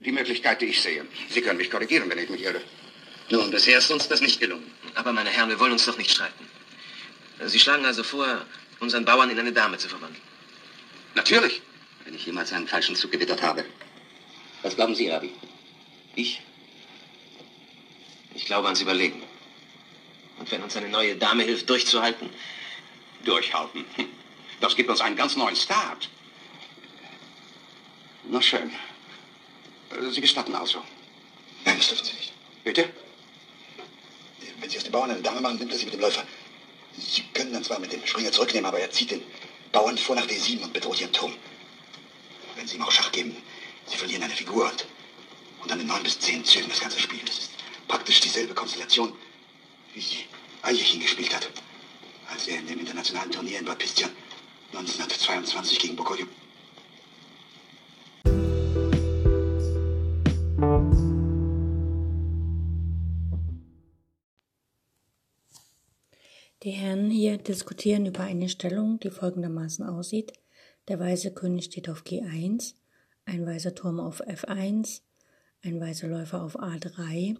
Die Möglichkeit, die ich sehe. Sie können mich korrigieren, wenn ich mich irre. Nun, bisher ist uns das nicht gelungen. Aber, meine Herren, wir wollen uns doch nicht streiten. Sie schlagen also vor, unseren Bauern in eine Dame zu verwandeln. Natürlich. Wenn ich jemals einen falschen Zug gewittert habe. Was glauben Sie, Rabi? Ich? Ich glaube ans Überlegen. Und wenn uns eine neue Dame hilft, durchzuhalten. Durchhalten. Das gibt uns einen ganz neuen Start. Na schön. Sie gestatten also. Nein, das dürfen Sie nicht. Bitte? Wenn Sie aus dem Bauern eine Dame machen, nimmt er sie mit dem Läufer. Sie können dann zwar mit dem Springer zurücknehmen, aber er zieht den Bauern vor nach D7 und bedroht ihren Turm. Wenn Sie ihm auch Schach geben, Sie verlieren eine Figur und, und dann in neun bis zehn Zügen das ganze Spiel. Das ist praktisch dieselbe Konstellation, wie sie Aljechin gespielt hat, als er in dem internationalen Turnier in Bad Pistian 1922 gegen Bogoljub Die Herren hier diskutieren über eine Stellung, die folgendermaßen aussieht. Der weiße König steht auf G1, ein weißer Turm auf F1, ein weißer Läufer auf A3,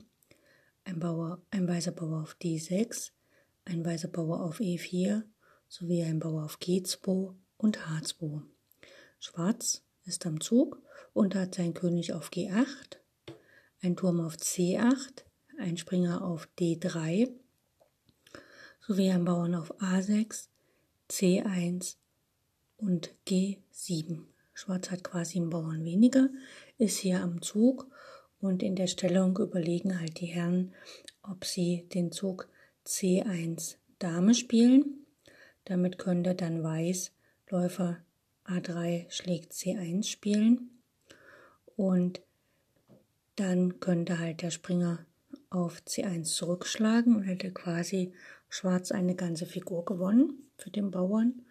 ein, Bauer, ein weißer Bauer auf D6, ein weißer Bauer auf E4 sowie ein Bauer auf G2 und H2. Schwarz ist am Zug und hat seinen König auf G8, ein Turm auf C8, ein Springer auf D3 sowie Bauern auf A6, C1 und G7. Schwarz hat quasi einen Bauern weniger, ist hier am Zug und in der Stellung überlegen halt die Herren, ob sie den Zug C1 Dame spielen. Damit könnte dann Weiß Läufer A3 schlägt C1 spielen und dann könnte halt der Springer auf C1 zurückschlagen und hätte quasi Schwarz eine ganze Figur gewonnen für den Bauern.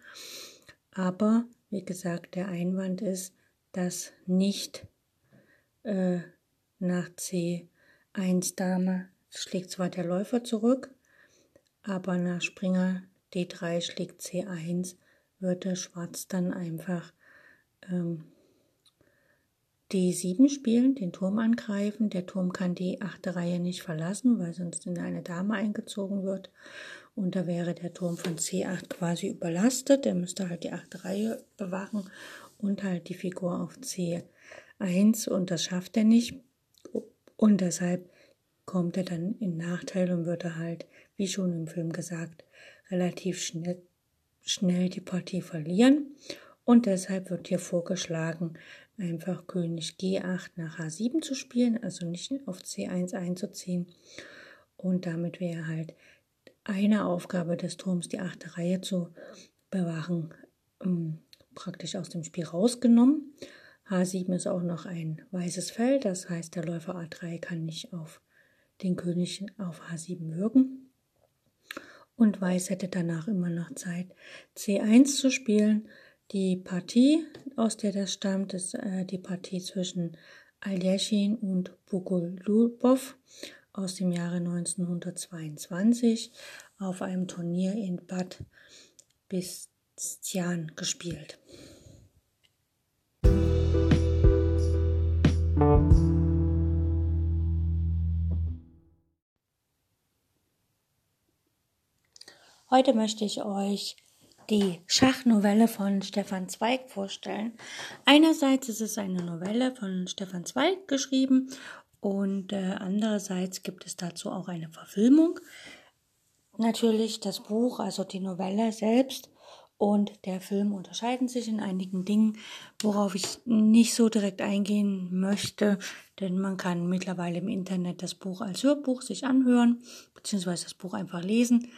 Aber wie gesagt, der Einwand ist, dass nicht äh, nach C1 Dame schlägt zwar der Läufer zurück, aber nach Springer D3 schlägt C1 würde Schwarz dann einfach ähm, D7 spielen, den Turm angreifen. Der Turm kann die achte Reihe nicht verlassen, weil sonst in eine Dame eingezogen wird. Und da wäre der Turm von C8 quasi überlastet. Der müsste halt die achte Reihe bewachen und halt die Figur auf C1 und das schafft er nicht. Und deshalb kommt er dann in Nachteil und würde halt, wie schon im Film gesagt, relativ schnell, schnell die Partie verlieren. Und deshalb wird hier vorgeschlagen, einfach König G8 nach H7 zu spielen, also nicht auf C1 einzuziehen. Und damit wäre halt eine Aufgabe des Turms, die achte Reihe zu bewahren, ähm, praktisch aus dem Spiel rausgenommen. H7 ist auch noch ein weißes Feld, das heißt, der Läufer A3 kann nicht auf den König auf H7 wirken. Und Weiß hätte danach immer noch Zeit, C1 zu spielen. Die Partie, aus der das stammt, ist äh, die Partie zwischen Aljechin und Bogolubov aus dem Jahre 1922 auf einem Turnier in Bad Bistian gespielt. Heute möchte ich euch die Schachnovelle von Stefan Zweig vorstellen. Einerseits ist es eine Novelle von Stefan Zweig geschrieben und äh, andererseits gibt es dazu auch eine Verfilmung. Natürlich das Buch, also die Novelle selbst und der Film unterscheiden sich in einigen Dingen, worauf ich nicht so direkt eingehen möchte, denn man kann mittlerweile im Internet das Buch als Hörbuch sich anhören, beziehungsweise das Buch einfach lesen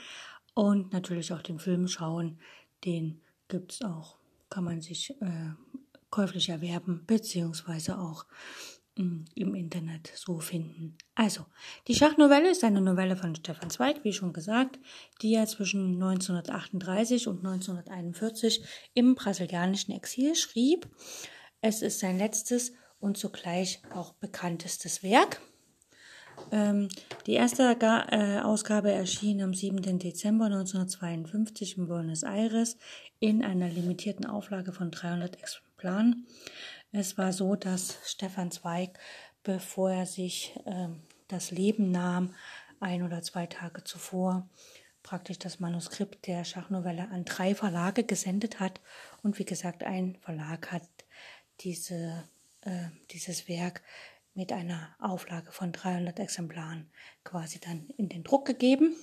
und natürlich auch den Film schauen. Den gibt es auch, kann man sich äh, käuflich erwerben, beziehungsweise auch mh, mm, im Internet so finden. Also, die Schachnovelle ist eine Novelle von Stefan Zweig, wie schon gesagt, die er zwischen 1938 und 1941 im brasilianischen Exil schrieb. Es ist sein letztes und zugleich auch bekanntestes Werk. Ähm, die erste äh, Ausgabe erschien am 7. Dezember 1952 in Buenos Aires in einer limitierten Auflage von 300 Exemplaren. Es war so, dass Stefan Zweig, bevor er sich äh, das Leben nahm, ein oder zwei Tage zuvor praktisch das Manuskript der Schachnovelle an drei Verlage gesendet hat. Und wie gesagt, ein Verlag hat diese, äh, dieses Werk mit einer Auflage von 300 Exemplaren quasi dann in den Druck gegeben.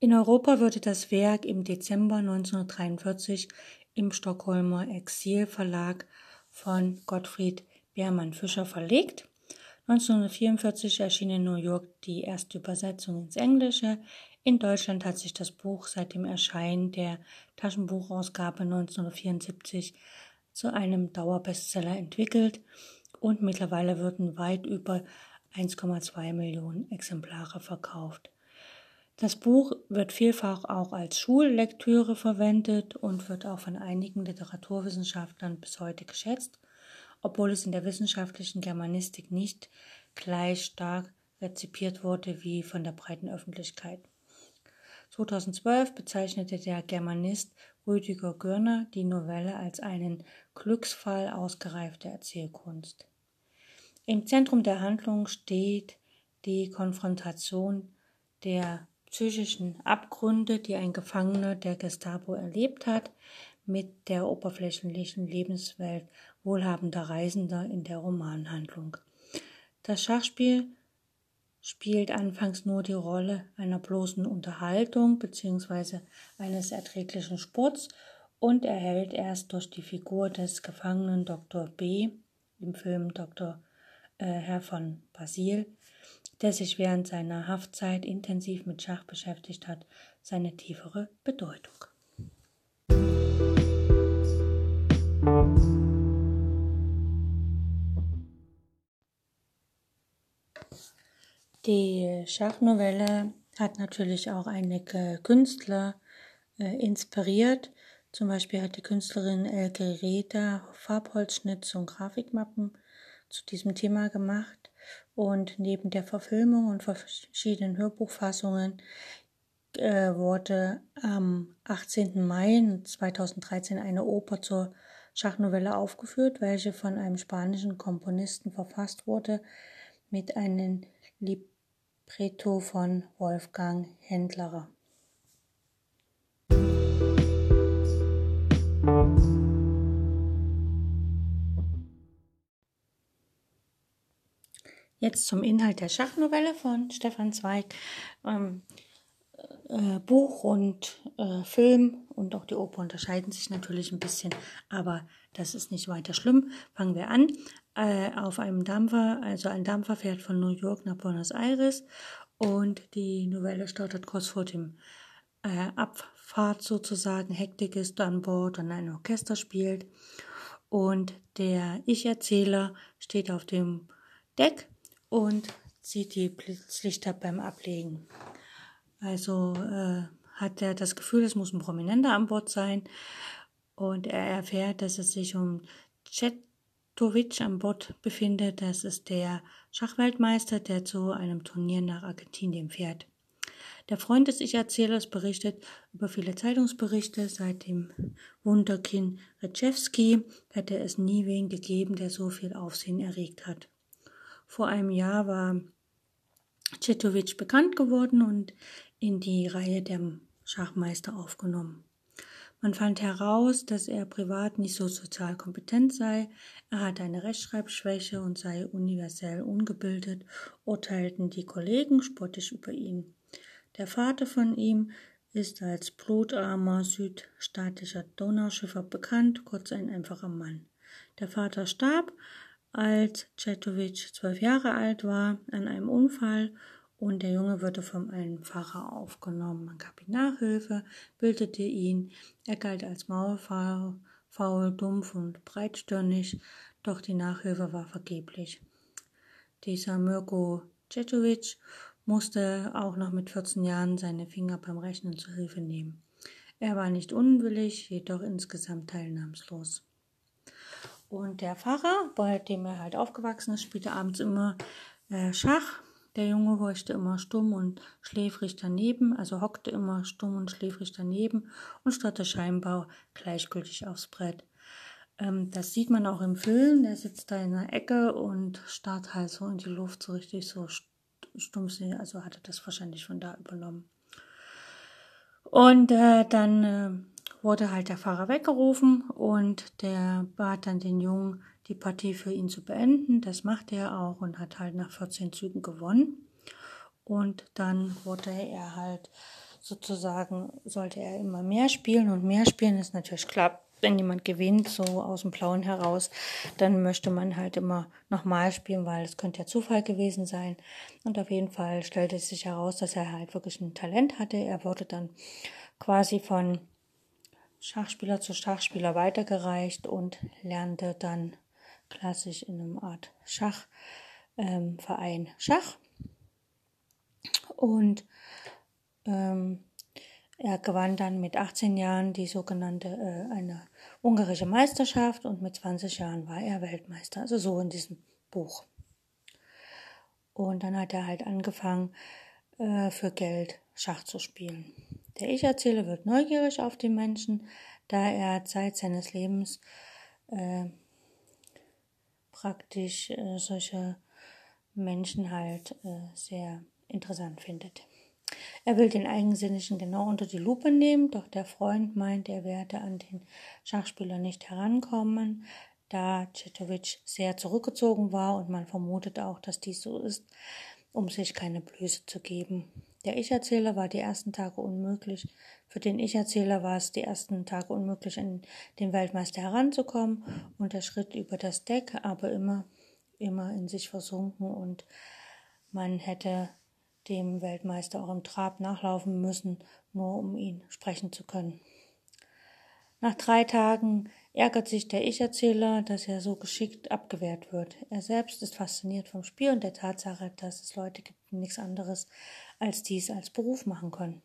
In Europa wurde das Werk im Dezember 1943 im Stockholmer Exilverlag von Gottfried Beermann Fischer verlegt. 1944 erschien in New York die erste Übersetzung ins Englische. In Deutschland hat sich das Buch seit dem Erscheinen der Taschenbuchausgabe 1974 zu einem Dauerbestseller entwickelt und mittlerweile würden weit über 1,2 Millionen Exemplare verkauft. Das Buch wird vielfach auch als Schullektüre verwendet und wird auch von einigen Literaturwissenschaftlern bis heute geschätzt, obwohl es in der wissenschaftlichen Germanistik nicht gleich stark rezipiert wurde wie von der breiten Öffentlichkeit. 2012 bezeichnete der Germanist Rüdiger Görner die Novelle als einen Glücksfall ausgereifter Erzählkunst. Im Zentrum der Handlung steht die Konfrontation der psychischen Abgründe, die ein Gefangener der Gestapo erlebt hat, mit der oberflächlichen Lebenswelt wohlhabender Reisender in der Romanhandlung. Das Schachspiel spielt anfangs nur die Rolle einer bloßen Unterhaltung bzw. eines erträglichen Sports und erhält erst durch die Figur des Gefangenen Dr. B im Film Dr äh, Herr von Basil, der sich während seiner Haftzeit intensiv mit Schach beschäftigt hat, seine tiefere Bedeutung. Die Schachnovelle hat natürlich auch einige Künstler äh, inspiriert. Zum Beispiel hat die Künstlerin Elke Reda Farbholzschnitt und Grafikmappen zu diesem Thema gemacht und neben der Verfilmung und verschiedenen Hörbuchfassungen äh, wurde am 18. Mai 2013 eine Oper zur Schachnovelle aufgeführt, welche von einem spanischen Komponisten verfasst wurde mit einem Libretto von Wolfgang Händlerer. Jetzt zum Inhalt der Schachnovelle von Stefan Zweig. Ähm, äh, Buch und äh, Film und auch die Oper unterscheiden sich natürlich ein bisschen, aber das ist nicht weiter schlimm. Fangen wir an. Äh, auf einem Dampfer, also ein Dampfer fährt von New York nach Buenos Aires und die Novelle startet kurz vor dem äh, Abfahrt sozusagen. Hektik ist an Bord und ein Orchester spielt und der Ich-Erzähler steht auf dem Deck und sieht die Blitzlichter beim Ablegen. Also äh, hat er das Gefühl, es muss ein Prominenter an Bord sein und er erfährt, dass es sich um Cetovic an Bord befindet. Das ist der Schachweltmeister, der zu einem Turnier nach Argentinien fährt. Der Freund des Ich-Erzählers berichtet über viele Zeitungsberichte. Seit dem Wunderkind Rejewski hätte es nie wen gegeben, der so viel Aufsehen erregt hat. Vor einem Jahr war Cetovic bekannt geworden und in die Reihe der Schachmeister aufgenommen. Man fand heraus, dass er privat nicht so sozial kompetent sei, er hatte eine Rechtschreibschwäche und sei universell ungebildet, urteilten die Kollegen spottisch über ihn. Der Vater von ihm ist als blutarmer südstaatlicher Donauschiffer bekannt, kurz ein einfacher Mann. Der Vater starb, als Cetovic zwölf Jahre alt war, an einem Unfall und der Junge wurde von einem Pfarrer aufgenommen. Man gab ihm Nachhilfe, bildete ihn. Er galt als maulfaul, faul, dumpf und breitstirnig, doch die Nachhilfe war vergeblich. Dieser Mirko Cetovic musste auch noch mit 14 Jahren seine Finger beim Rechnen zur Hilfe nehmen. Er war nicht unwillig, jedoch insgesamt teilnahmslos. Und der Pfarrer, bei dem er halt aufgewachsen ist, spielte abends immer äh, Schach. Der Junge horchte immer stumm und schläfrig daneben, also hockte immer stumm und schläfrig daneben und starrte scheinbar gleichgültig aufs Brett. Ähm, das sieht man auch im Film. Der sitzt da in der Ecke und starrt halt so in die Luft, so richtig so stumpfsinn. Also hat er das wahrscheinlich von da übernommen. Und äh, dann äh, wurde halt der Fahrer weggerufen und der bat dann den Jungen, die Partie für ihn zu beenden. Das machte er auch und hat halt nach 14 Zügen gewonnen. Und dann wurde er halt sozusagen, sollte er immer mehr spielen und mehr spielen ist natürlich klar. Wenn jemand gewinnt, so aus dem Blauen heraus, dann möchte man halt immer nochmal spielen, weil es könnte ja Zufall gewesen sein. Und auf jeden Fall stellte es sich heraus, dass er halt wirklich ein Talent hatte. Er wurde dann quasi von Schachspieler zu Schachspieler weitergereicht und lernte dann klassisch in einem Art Schachverein ähm, Schach. Und ähm, er gewann dann mit 18 Jahren die sogenannte äh, eine ungarische Meisterschaft und mit 20 Jahren war er Weltmeister, also so in diesem Buch. Und dann hat er halt angefangen, äh, für Geld Schach zu spielen. Der Ich-Erzähler wird neugierig auf die Menschen, da er Zeit seines Lebens äh, praktisch äh, solche Menschen halt äh, sehr interessant findet. Er will den Eigensinnigen genau unter die Lupe nehmen, doch der Freund meint, er werde an den Schachspieler nicht herankommen, da Cetovic sehr zurückgezogen war und man vermutet auch, dass dies so ist, um sich keine Blöße zu geben. Der Ich-Erzähler war die ersten Tage unmöglich. Für den Ich-Erzähler war es die ersten Tage unmöglich, an den Weltmeister heranzukommen und der Schritt über das Deck, aber immer, immer in sich versunken und man hätte dem Weltmeister auch im Trab nachlaufen müssen, nur um ihn sprechen zu können. Nach drei Tagen ärgert sich der Ich-Erzähler, dass er so geschickt abgewehrt wird. Er selbst ist fasziniert vom Spiel und der Tatsache, dass es Leute gibt, die nichts anderes als dies als Beruf machen können.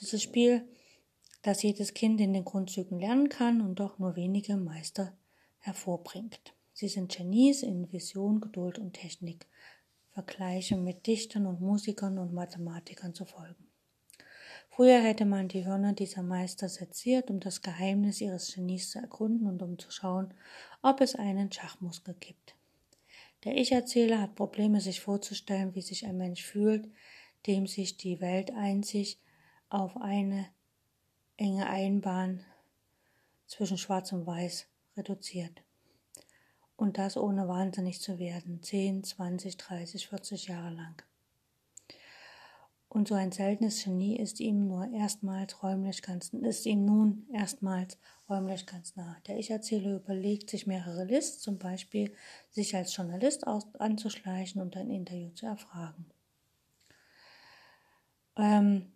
Dieses Spiel, das jedes Kind in den Grundzügen lernen kann und doch nur wenige Meister hervorbringt. Sie sind Genies in Vision, Geduld und Technik. Vergleiche mit Dichtern und Musikern und Mathematikern zu folgen. Früher hätte man die Hörner dieser Meister seziert, um das Geheimnis ihres Genies zu ergründen und um zu schauen, ob es einen Schachmuskel gibt. Der Ich-Erzähler hat Probleme, sich vorzustellen, wie sich ein Mensch fühlt, dem sich die Welt einzig auf eine enge Einbahn zwischen Schwarz und Weiß reduziert. Und das ohne wahnsinnig zu werden, 10, 20, 30, 40 Jahre lang. Und so ein seltenes Genie ist ihm nur erstmals räumlich ganz, ist ihm nun erstmals räumlich ganz nah. Der Ich-Erzähler überlegt sich mehrere Lists, zum Beispiel sich als Journalist aus, anzuschleichen und ein Interview zu erfragen. Ähm,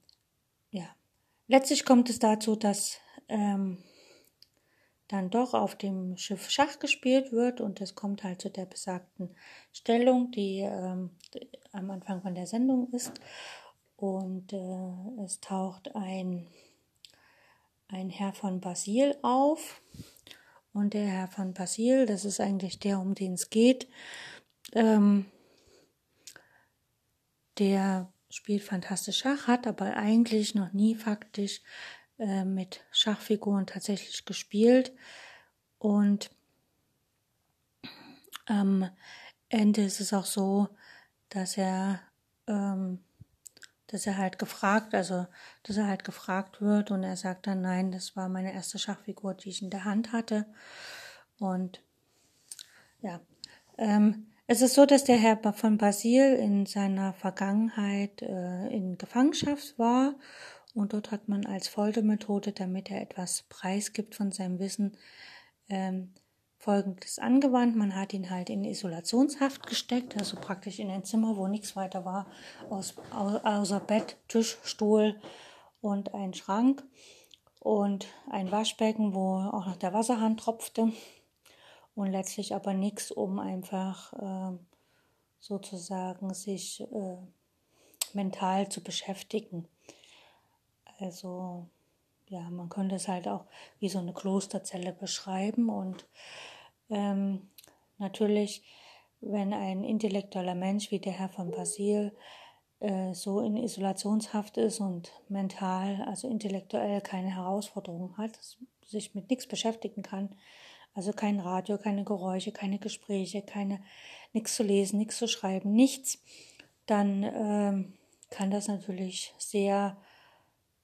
letztlich kommt es dazu, dass ähm, dann doch auf dem Schiff Schach gespielt wird und es kommt halt zu der besagten Stellung, die ähm, am Anfang von der Sendung ist. Und äh, es taucht ein, ein Herr von Basil auf. Und der Herr von Basil, das ist eigentlich der, um den es geht, ähm, der spielt fantastisch Schach, hat aber eigentlich noch nie faktisch äh, mit Schachfiguren tatsächlich gespielt. Und am Ende ist es auch so, dass er, ähm, dass er halt gefragt, also dass er halt gefragt wird und er sagt dann, nein, das war meine erste Schachfigur, die ich in der Hand hatte. Und ja, ähm, es ist so, dass der Herr von Basil in seiner Vergangenheit äh, in Gefangenschaft war und dort hat man als Foltermethode, damit er etwas preisgibt von seinem Wissen, ähm, Folgendes angewandt. Man hat ihn halt in Isolationshaft gesteckt, also praktisch in ein Zimmer, wo nichts weiter war, aus, außer Bett, Tisch, Stuhl und ein Schrank und ein Waschbecken, wo auch noch der Wasserhahn tropfte und letztlich aber nichts, um einfach äh, sozusagen sich äh, mental zu beschäftigen. Also ja, man könnte es halt auch wie so eine Klosterzelle beschreiben und ähm, natürlich, wenn ein intellektueller Mensch wie der Herr von Basil äh, so in Isolationshaft ist und mental, also intellektuell keine Herausforderungen hat, sich mit nichts beschäftigen kann, Also kein Radio, keine Geräusche, keine Gespräche, keine nichts zu lesen, nichts zu schreiben, nichts, dann ähm, kann das natürlich sehr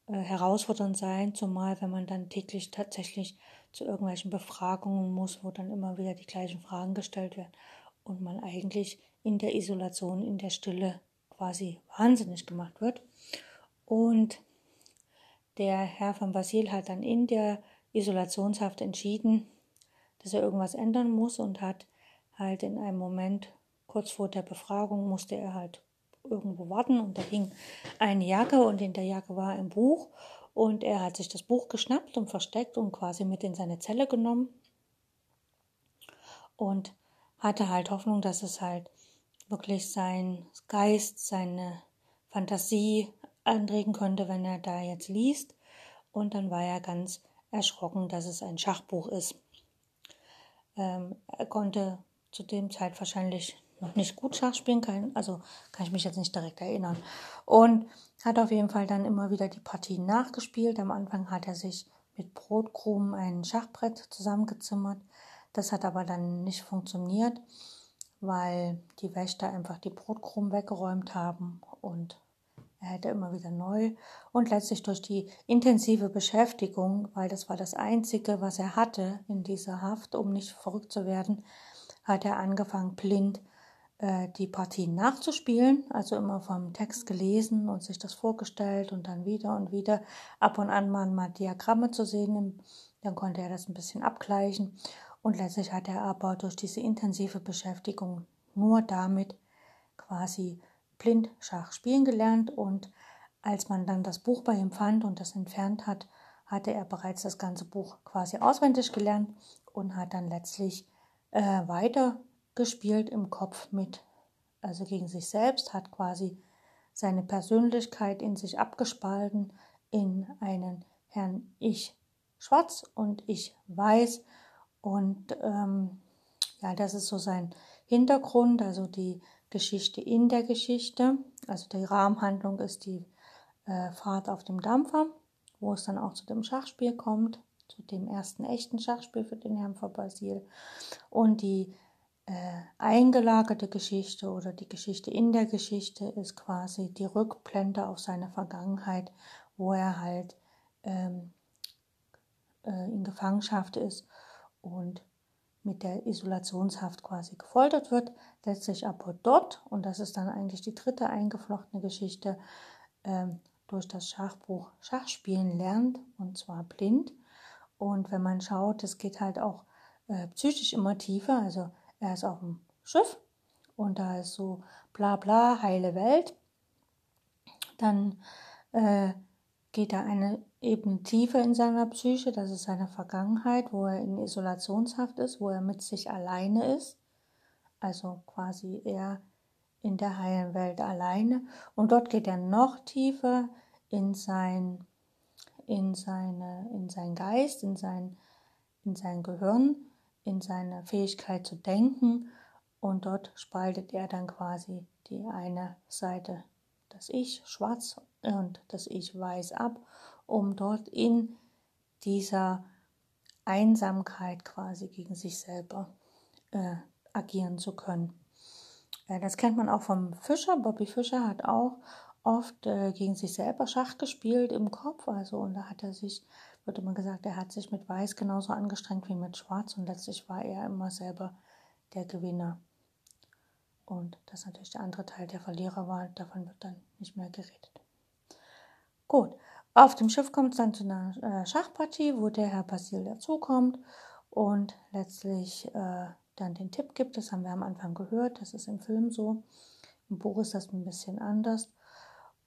äh, herausfordernd sein, zumal wenn man dann täglich tatsächlich zu irgendwelchen Befragungen muss, wo dann immer wieder die gleichen Fragen gestellt werden und man eigentlich in der Isolation, in der Stille quasi wahnsinnig gemacht wird. Und der Herr von Basil hat dann in der Isolationshaft entschieden, dass er irgendwas ändern muss und hat halt in einem Moment kurz vor der Befragung musste er halt irgendwo warten und da hing eine Jacke und in der Jacke war ein Buch und er hat sich das Buch geschnappt und versteckt und quasi mit in seine Zelle genommen und hatte halt Hoffnung, dass es halt wirklich sein Geist, seine Fantasie anregen könnte, wenn er da jetzt liest. Und dann war er ganz erschrocken, dass es ein Schachbuch ist. Ähm, er konnte zu dem Zeit wahrscheinlich noch nicht gut Schach spielen kann, also kann ich mich jetzt nicht direkt erinnern. Und hat auf jeden Fall dann immer wieder die Partien nachgespielt. Am Anfang hat er sich mit Brotkrumen ein Schachbrett zusammengezimmert. Das hat aber dann nicht funktioniert, weil die Wächter einfach die Brotkrumen weggeräumt haben und er hätte immer wieder neu und letztlich durch die intensive Beschäftigung, weil das war das Einzige, was er hatte in dieser Haft, um nicht verrückt zu werden, hat er angefangen, blind äh, die Partien nachzuspielen, also immer vom Text gelesen und sich das vorgestellt und dann wieder und wieder ab und an mal, mal Diagramme zu sehen, dann konnte er das ein bisschen abgleichen. Und letztlich hat er aber durch diese intensive Beschäftigung nur damit quasi blind Schach spielen gelernt und als man dann das Buch bei ihm fand und das entfernt hat, hatte er bereits das ganze Buch quasi auswendig gelernt und hat dann letztlich äh, weiter gespielt im Kopf mit, also gegen sich selbst, hat quasi seine Persönlichkeit in sich abgespalten in einen Herrn Ich Schwarz und Ich Weiß. Und ähm, ja, das ist so sein Hintergrund, also die Geschichte in der Geschichte. Also die Rahmenhandlung ist die äh, Fahrt auf dem Dampfer, wo es dann auch zu dem Schachspiel kommt, zu dem ersten echten Schachspiel für den Herrn von Basil. Und die äh, eingelagerte Geschichte oder die Geschichte in der Geschichte ist quasi die Rückblende auf seine Vergangenheit, wo er halt ähm, äh, in Gefangenschaft ist und mit der Isolationshaft quasi gefoltert wird, letztlich aber dort, und das ist dann eigentlich die dritte eingeflochtene Geschichte, ähm, durch das Schachbuch Schachspielen lernt, und zwar blind. Und wenn man schaut, es geht halt auch äh, psychisch immer tiefer, also er ist auf dem Schiff und da ist so bla bla, heile Welt. Dann äh, geht er eine Ebene tiefer in seiner Psyche, das ist seine Vergangenheit, wo er in Isolationshaft ist, wo er mit sich alleine ist. Also quasi er in der heilen Welt alleine. Und dort geht er noch tiefer in sein, in seine, in sein Geist, in sein, in sein Gehirn in seiner Fähigkeit zu denken und dort spaltet er dann quasi die eine Seite, das Ich schwarz und das Ich weiß ab, um dort in dieser Einsamkeit quasi gegen sich selber äh, agieren zu können. Äh, das kennt man auch vom Fischer. Bobby Fischer hat auch oft äh, gegen sich selber Schach gespielt im Kopf. Also und da hat er sich wird immer gesagt, er hat sich mit Weiß genauso angestrengt wie mit Schwarz und letztlich war er immer selber der Gewinner. Und dass natürlich der andere Teil der Verlierer war, davon wird dann nicht mehr geredet. Gut, auf dem Schiff kommt es dann zu einer äh, Schachpartie, wo der Herr Basil dazukommt und letztlich äh, dann den Tipp gibt. Das haben wir am Anfang gehört, das ist im Film so. Im Buch ist das ein bisschen anders.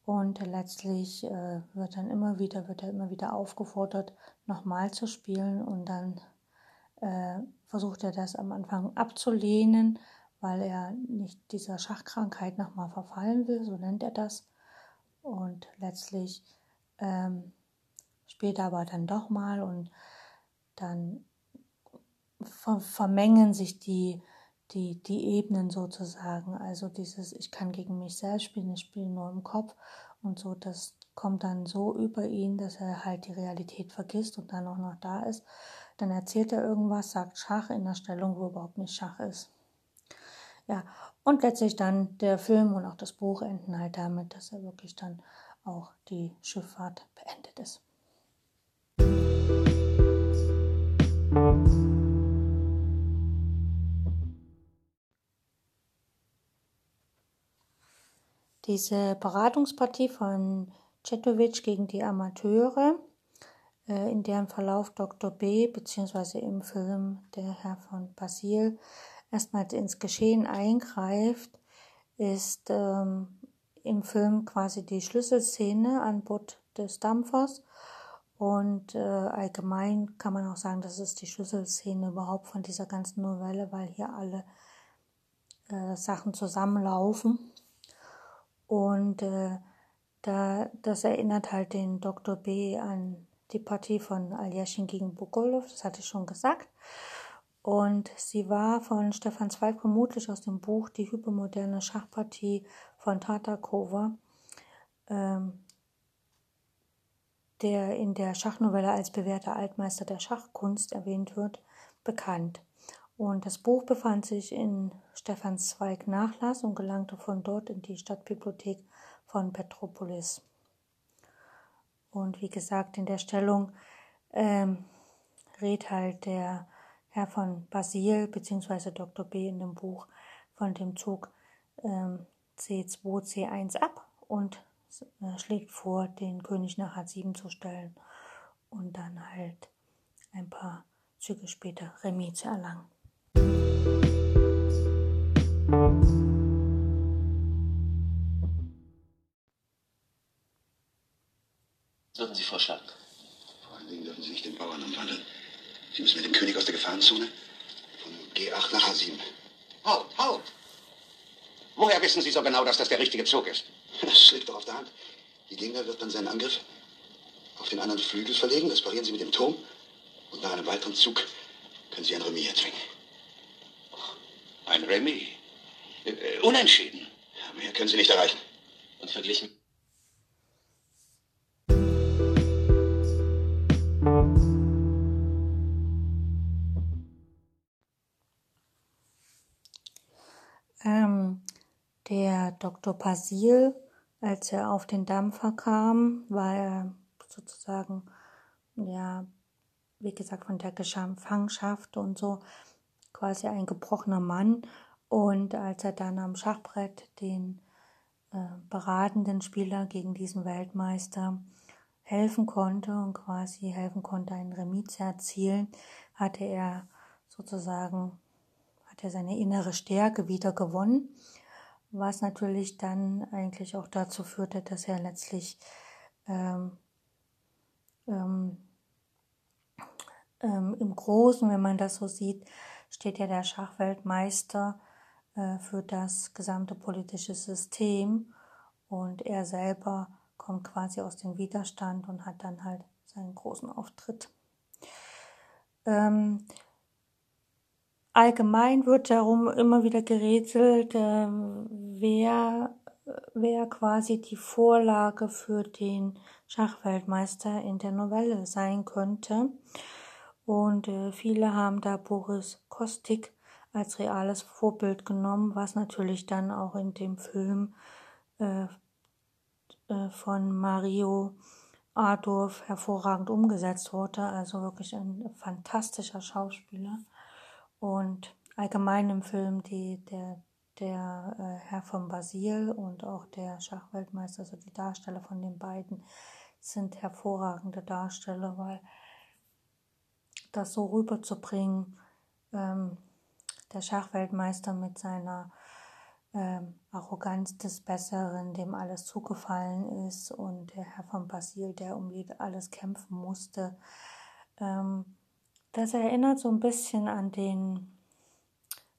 Und letztlich äh, wird dann immer wieder, wird er immer wieder aufgefordert, nochmal zu spielen und dann äh, versucht er das am Anfang abzulehnen, weil er nicht dieser Schachkrankheit nochmal verfallen will, so nennt er das. Und letztlich ähm, spielt er aber dann doch mal und dann ver vermengen sich die die, die Ebenen sozusagen. Also dieses, ich kann gegen mich selbst spielen, ich spiele nur im Kopf und so, das kommt dann so über ihn, dass er halt die Realität vergisst und dann auch noch da ist. dann erzählt er irgendwas, sagt Schach in der Stellung, wo überhaupt nicht Schach ist. Ja, und letztlich dann der Film und auch das Buch enden halt damit, dass er wirklich dann auch die Schifffahrt beendet ist. Diese Beratungspartie von Cetovic gegen die Amateure, äh, in deren Verlauf Dr. B. bzw. im Film der Herr von Basil erstmals ins Geschehen eingreift, ist ähm, im Film quasi die Schlüsselszene an Bord des Dampfers. Und äh, allgemein kann man auch sagen, das ist die Schlüsselszene überhaupt von dieser ganzen Novelle, weil hier alle äh, Sachen zusammenlaufen. Und äh, da, das erinnert halt den Dr. B an die Partie von Aljashin gegen Bogolov, das hatte ich schon gesagt. Und sie war von Stefan Zweig vermutlich aus dem Buch Die hypermoderne Schachpartie von Tatakova, ähm, der in der Schachnovelle als bewährter Altmeister der Schachkunst erwähnt wird, bekannt. Und das Buch befand sich in Stefans Zweig Nachlass und gelangte von dort in die Stadtbibliothek von Petropolis. Und wie gesagt, in der Stellung ähm, rät halt der Herr von Basil bzw. Dr. B in dem Buch von dem Zug ähm, C2, C1 ab und äh, schlägt vor, den König nach H7 zu stellen und dann halt ein paar Züge später Remis zu erlangen. würden Sie vorschlagen? Vor allen Dingen dürfen Sie nicht den Bauern umwandeln. Sie müssen mit dem König aus der Gefahrenzone von G8 nach H7. Halt, halt! Woher wissen Sie so genau, dass das der richtige Zug ist? Das liegt doch auf der Hand. Die Gegner wird dann seinen Angriff auf den anderen Flügel verlegen. Das parieren Sie mit dem Turm. Und nach einem weiteren Zug können Sie ein Remis erzwingen. Ein Remis? Äh, unentschieden. Ja, mehr können Sie nicht erreichen. Und verglichen der Dr. Pasil, als er auf den Dampfer kam, war er sozusagen, ja, wie gesagt, von der Gefangenschaft und so quasi ein gebrochener Mann. Und als er dann am Schachbrett den äh, beratenden Spieler gegen diesen Weltmeister helfen konnte und quasi helfen konnte, einen Remis zu erzielen, hatte er sozusagen hat er seine innere Stärke wieder gewonnen, was natürlich dann eigentlich auch dazu führte, dass er letztlich ähm, ähm, ähm, im Großen, wenn man das so sieht, steht ja der Schachweltmeister äh, für das gesamte politische System und er selber kommt quasi aus dem Widerstand und hat dann halt seinen großen Auftritt. Ähm, Allgemein wird darum immer wieder gerätselt, ähm, wer, wer quasi die Vorlage für den Schachweltmeister in der Novelle sein könnte. Und äh, viele haben da Boris Kostik als reales Vorbild genommen, was natürlich dann auch in dem Film äh, äh, von Mario Adorf hervorragend umgesetzt wurde. Also wirklich ein fantastischer Schauspieler. Und allgemein im Film die, der, der äh, Herr von Basil und auch der Schachweltmeister, also die Darsteller von den beiden, sind hervorragende Darsteller, weil das so rüberzubringen, ähm, der Schachweltmeister mit seiner ähm, Arroganz des Besseren, dem alles zugefallen ist, und der Herr von Basil, der um alles kämpfen musste, ähm, das erinnert so ein bisschen an den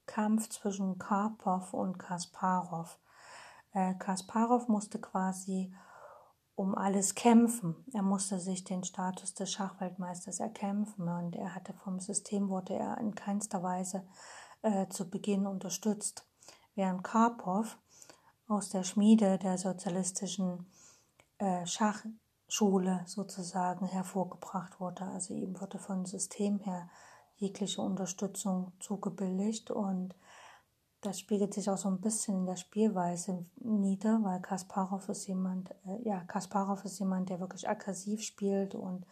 Kampf zwischen Karpov und Kasparov. Äh, Kasparov musste quasi um alles kämpfen. Er musste sich den Status des Schachweltmeisters erkämpfen und er hatte vom System wurde er in keinster Weise äh, zu Beginn unterstützt. Während Karpov aus der Schmiede der sozialistischen äh, Schach Schule sozusagen hervorgebracht wurde. Also ihm wurde vom System her jegliche Unterstützung zugebilligt und das spiegelt sich auch so ein bisschen in der Spielweise nieder, weil Kasparov ist jemand, äh, ja, Kasparov ist jemand, der wirklich aggressiv spielt und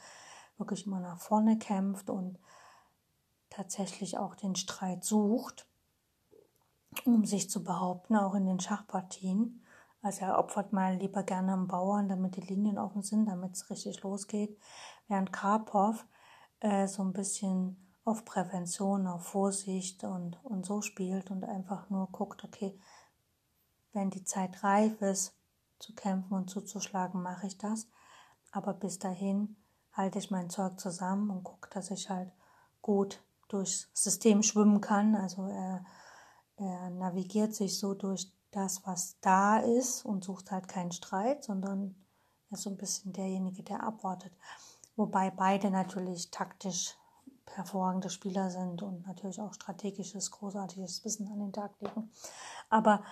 wirklich immer nach vorne kämpft und tatsächlich auch den Streit sucht, um sich zu behaupten, auch in den Schachpartien. Also er opfert mal lieber gerne einen Bauern, damit die Linien offen sind, damit es richtig losgeht. Während Karpov äh, so ein bisschen auf Prävention, auf Vorsicht und, und so spielt und einfach nur guckt, okay, wenn die Zeit reif ist, zu kämpfen und zuzuschlagen, mache ich das. Aber bis dahin halte ich mein Zeug zusammen und gucke, dass ich halt gut durchs System schwimmen kann. Also er, er navigiert sich so durch das, was da ist und sucht halt keinen Streit, sondern er ist so ein bisschen derjenige, der abwartet. Wobei beide natürlich taktisch hervorragende Spieler sind und natürlich auch strategisches, großartiges Wissen an den Tag legen. Aber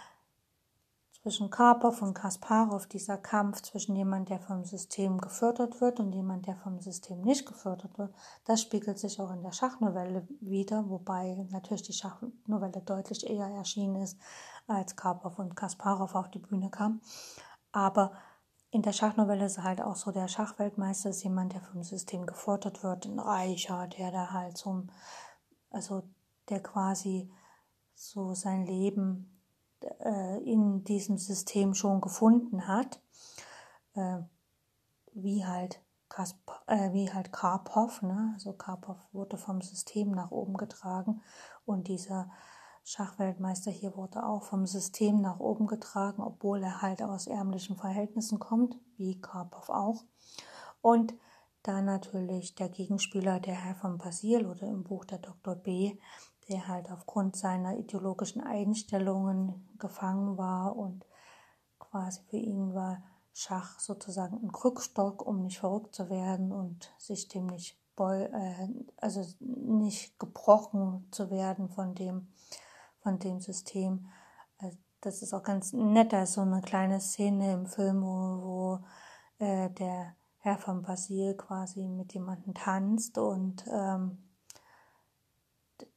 zwischen Karpov und Kasparov, dieser Kampf zwischen jemand, der vom System gefördert wird und jemand, der vom System nicht gefördert wird, das spiegelt sich auch in der Schachnovelle wieder, wobei natürlich die Schachnovelle deutlich eher erschienen ist, als Karpov und Kasparov auf die Bühne kam. Aber in der Schachnovelle ist halt auch so, der Schachweltmeister ist jemand, der vom System gefordert wird, ein Reicher, der da halt so, also der quasi so sein Leben äh, in diesem System schon gefunden hat, äh, wie halt Kasp äh, wie halt Karpov, ne? Also Karpov wurde vom System nach oben getragen und dieser Schachweltmeister hier wurde auch vom System nach oben getragen, obwohl er halt aus ärmlichen Verhältnissen kommt, wie Karpov auch. Und da natürlich der Gegenspieler, der Herr von Basil oder im Buch der Dr. B, der halt aufgrund seiner ideologischen Einstellungen gefangen war und quasi für ihn war Schach sozusagen ein Krückstock, um nicht verrückt zu werden und sich dem nicht äh, also nicht gebrochen zu werden von dem von dem System. Äh, das ist auch ganz nett, da ist so eine kleine Szene im Film, wo, wo äh, der Herr von Basil quasi mit jemandem tanzt und, ähm,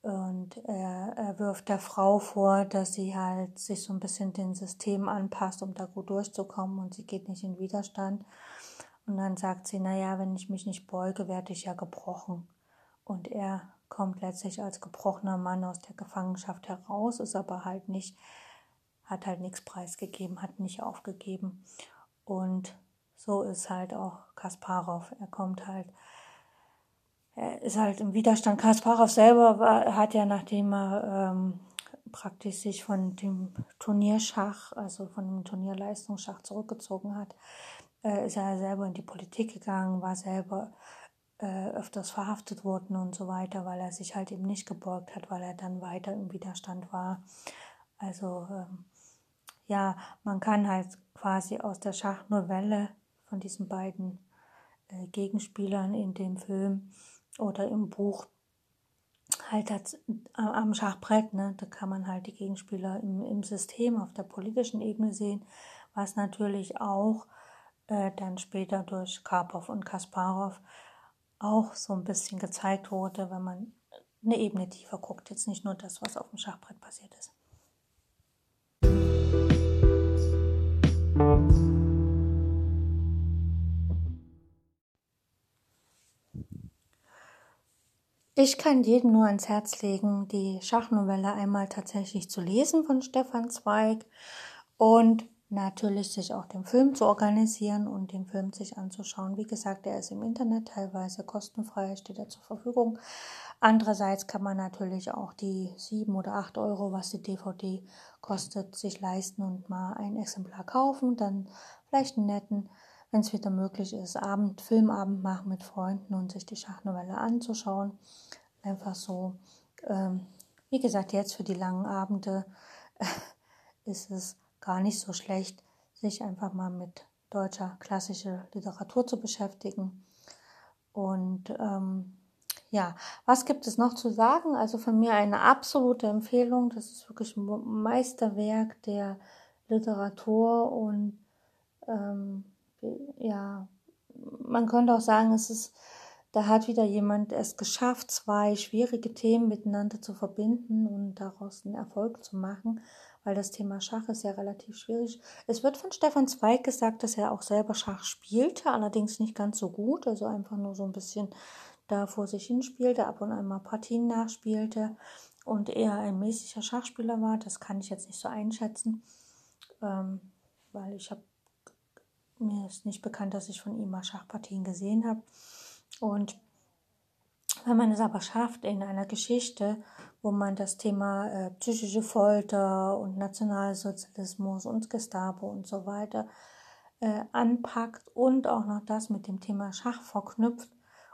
und er, er wirft der Frau vor, dass sie halt sich so ein bisschen dem System anpasst, um da gut durchzukommen und sie geht nicht in Widerstand. Und dann sagt sie, naja, wenn ich mich nicht beuge, werde ich ja gebrochen. Und er kommt letztlich als gebrochener Mann aus der Gefangenschaft heraus, ist aber halt nicht, hat halt nichts preisgegeben, hat nicht aufgegeben. Und so ist halt auch Kasparov. Er kommt halt, er ist halt im Widerstand. Kasparov selber war, hat ja, nachdem er ähm, praktisch sich von dem Turnierschach, also von dem Turnierleistungsschach zurückgezogen hat, äh, ist er selber in die Politik gegangen, war selber äh, öfters verhaftet wurden und so weiter, weil er sich halt eben nicht gebeugt hat, weil er dann weiter im Widerstand war. Also ähm, ja, man kann halt quasi aus der Schachnovelle von diesen beiden äh, Gegenspielern in dem Film oder im Buch halt das, äh, am Schachbrett, ne, da kann man halt die Gegenspieler im, im System auf der politischen Ebene sehen, was natürlich auch äh, dann später durch Karpov und Kasparov auch so ein bisschen gezeigt wurde, wenn man eine Ebene tiefer guckt. Jetzt nicht nur das, was auf dem Schachbrett passiert ist. Ich kann jedem nur ans Herz legen, die Schachnovelle einmal tatsächlich zu lesen von Stefan Zweig und natürlich sich auch den Film zu organisieren und den Film sich anzuschauen. Wie gesagt, er ist im Internet teilweise kostenfrei, steht er zur Verfügung. Andererseits kann man natürlich auch die sieben oder acht Euro, was die DVD kostet, sich leisten und mal ein Exemplar kaufen, dann vielleicht einen netten, wenn es wieder möglich ist, Abend, Filmabend machen mit Freunden und sich die Schachnovelle anzuschauen. Einfach so. Ähm, wie gesagt, jetzt für die langen Abende ist es gar nicht so schlecht, sich einfach mal mit deutscher klassischer Literatur zu beschäftigen. Und ähm, ja, was gibt es noch zu sagen? Also von mir eine absolute Empfehlung. Das ist wirklich ein Meisterwerk der Literatur und ähm, ja, man könnte auch sagen, es ist, da hat wieder jemand es geschafft, zwei schwierige Themen miteinander zu verbinden und daraus einen Erfolg zu machen, weil das Thema Schach ist ja relativ schwierig. Es wird von Stefan Zweig gesagt, dass er auch selber Schach spielte, allerdings nicht ganz so gut, also einfach nur so ein bisschen da vor sich hin spielte, ab und an mal Partien nachspielte und eher ein mäßiger Schachspieler war. Das kann ich jetzt nicht so einschätzen, ähm, weil ich habe mir ist nicht bekannt, dass ich von ihm mal Schachpartien gesehen habe. Und wenn man es aber schafft, in einer Geschichte, wo man das Thema äh, psychische Folter und Nationalsozialismus und Gestapo und so weiter äh, anpackt und auch noch das mit dem Thema Schach verknüpft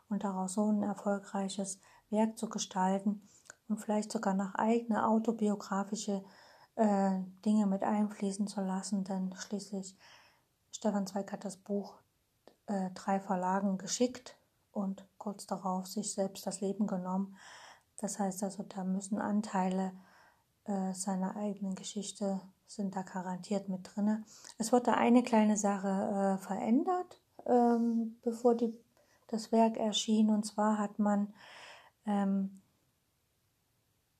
und daraus so ein erfolgreiches Werk zu gestalten und vielleicht sogar nach eigene autobiografische äh, Dinge mit einfließen zu lassen, denn schließlich Stefan Zweig hat das Buch äh, drei Verlagen geschickt und kurz darauf sich selbst das Leben genommen. Das heißt also, da müssen Anteile äh, seiner eigenen Geschichte sind da garantiert mit drinne. Es wurde eine kleine Sache äh, verändert, ähm, bevor die, das Werk erschien. Und zwar hat man ähm,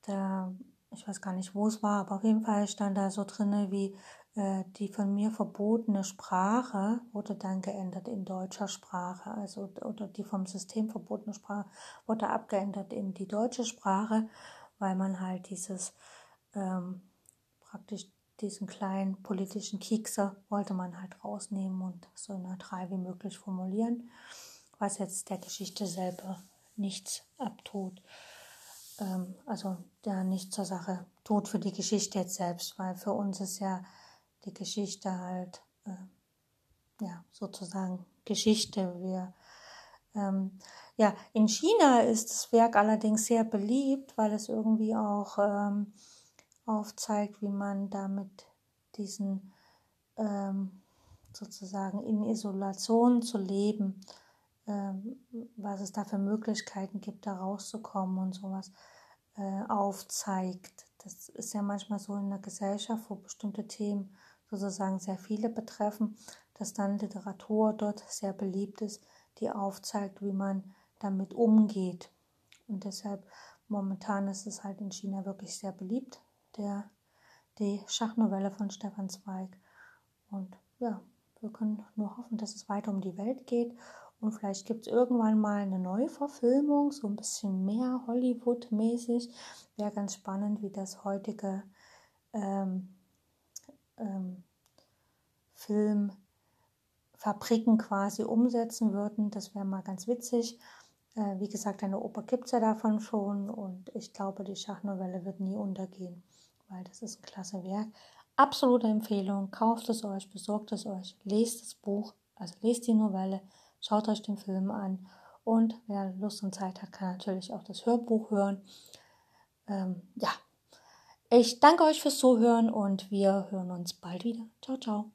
da, ich weiß gar nicht, wo es war, aber auf jeden Fall stand da so drinne wie die von mir verbotene Sprache wurde dann geändert in deutscher Sprache, also oder die vom System verbotene Sprache wurde abgeändert in die deutsche Sprache, weil man halt dieses ähm, praktisch diesen kleinen politischen Kiekser wollte man halt rausnehmen und so neutral wie möglich formulieren, was jetzt der Geschichte selber nichts abtut. Ähm, also der nichts zur Sache tut für die Geschichte jetzt selbst, weil für uns ist ja die Geschichte halt, äh, ja, sozusagen Geschichte. Wir, ähm, ja, in China ist das Werk allerdings sehr beliebt, weil es irgendwie auch ähm, aufzeigt, wie man damit diesen ähm, sozusagen in Isolation zu leben, ähm, was es da für Möglichkeiten gibt, da rauszukommen und sowas äh, aufzeigt. Das ist ja manchmal so in der Gesellschaft, wo bestimmte Themen sozusagen sehr viele betreffen, dass dann Literatur dort sehr beliebt ist, die aufzeigt, wie man damit umgeht. Und deshalb momentan ist es halt in China wirklich sehr beliebt, der, die Schachnovelle von Stefan Zweig. Und ja, wir können nur hoffen, dass es weiter um die Welt geht. Und vielleicht gibt es irgendwann mal eine Neuverfilmung, so ein bisschen mehr Hollywood-mäßig. Wäre ganz spannend, wie das heutige ähm, ähm, Filmfabriken quasi umsetzen würden. Das wäre mal ganz witzig. Äh, wie gesagt, eine Oper gibt es ja davon schon und ich glaube, die Schachnovelle wird nie untergehen, weil das ist ein klasse Werk. Absolute Empfehlung, kauft es euch, besorgt es euch, lest das Buch, also lest die Novelle, schaut euch den Film an und wer Lust und Zeit hat, kann natürlich auch das Hörbuch hören. Ähm, ja, ich danke euch fürs Zuhören und wir hören uns bald wieder. Ciao, ciao.